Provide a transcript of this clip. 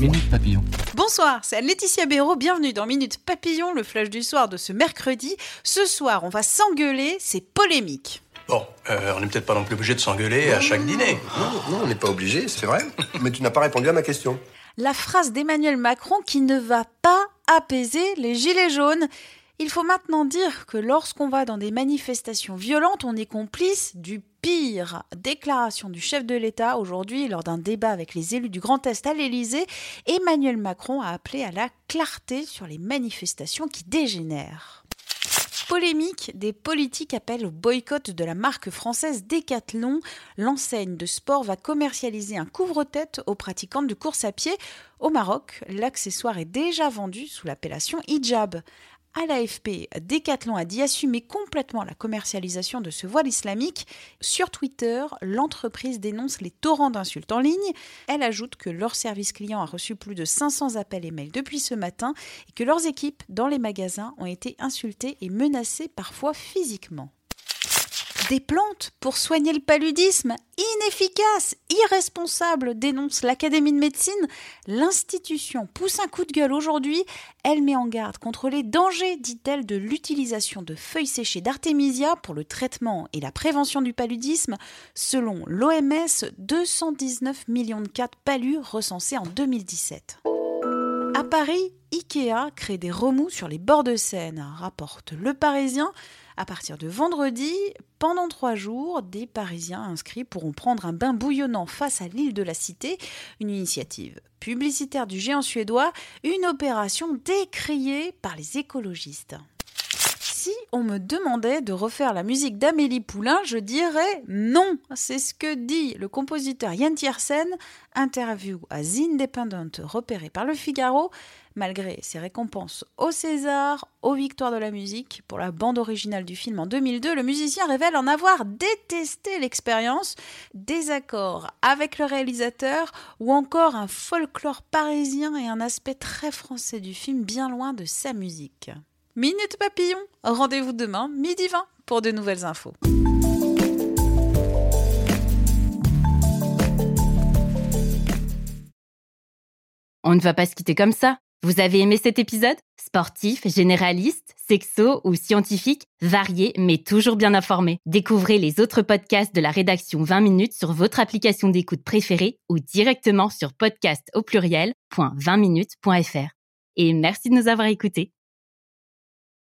Minute Papillon. Bonsoir, c'est Laetitia Béraud, bienvenue dans Minute Papillon, le flash du soir de ce mercredi. Ce soir, on va s'engueuler, c'est polémique. Bon, euh, on n'est peut-être pas non plus obligé de s'engueuler à chaque dîner. Non, non, on n'est pas obligé, c'est vrai. Mais tu n'as pas répondu à ma question. La phrase d'Emmanuel Macron qui ne va pas apaiser les gilets jaunes. Il faut maintenant dire que lorsqu'on va dans des manifestations violentes, on est complice du pire. Déclaration du chef de l'État aujourd'hui lors d'un débat avec les élus du Grand Est à l'Élysée. Emmanuel Macron a appelé à la clarté sur les manifestations qui dégénèrent. Polémique, des politiques appellent au boycott de la marque française Decathlon. L'enseigne de sport va commercialiser un couvre-tête aux pratiquantes de course à pied. Au Maroc, l'accessoire est déjà vendu sous l'appellation hijab. À l'AFP, Decathlon a dit assumer complètement la commercialisation de ce voile islamique. Sur Twitter, l'entreprise dénonce les torrents d'insultes en ligne. Elle ajoute que leur service client a reçu plus de 500 appels et mails depuis ce matin et que leurs équipes dans les magasins ont été insultées et menacées parfois physiquement. Des plantes pour soigner le paludisme Inefficace, irresponsable, dénonce l'Académie de médecine. L'institution pousse un coup de gueule aujourd'hui. Elle met en garde contre les dangers, dit-elle, de l'utilisation de feuilles séchées d'artémisia pour le traitement et la prévention du paludisme. Selon l'OMS, 219 millions de cas de palud recensés en 2017. À Paris, Ikea crée des remous sur les bords de Seine, rapporte Le Parisien. À partir de vendredi, pendant trois jours, des Parisiens inscrits pourront prendre un bain bouillonnant face à l'île de la Cité, une initiative publicitaire du géant suédois, une opération décriée par les écologistes. Si on me demandait de refaire la musique d'Amélie Poulain, je dirais non. C'est ce que dit le compositeur Yann Tiersen, interview à The Independent repéré par le Figaro. Malgré ses récompenses au César, aux Victoires de la musique, pour la bande originale du film en 2002, le musicien révèle en avoir détesté l'expérience, désaccord avec le réalisateur ou encore un folklore parisien et un aspect très français du film bien loin de sa musique. Minute Papillon, rendez-vous demain, midi 20, pour de nouvelles infos. On ne va pas se quitter comme ça. Vous avez aimé cet épisode? Sportif, généraliste, sexo ou scientifique, varié mais toujours bien informé. Découvrez les autres podcasts de la rédaction 20 minutes sur votre application d'écoute préférée ou directement sur podcast au pluriel.20minutes.fr. Et merci de nous avoir écoutés.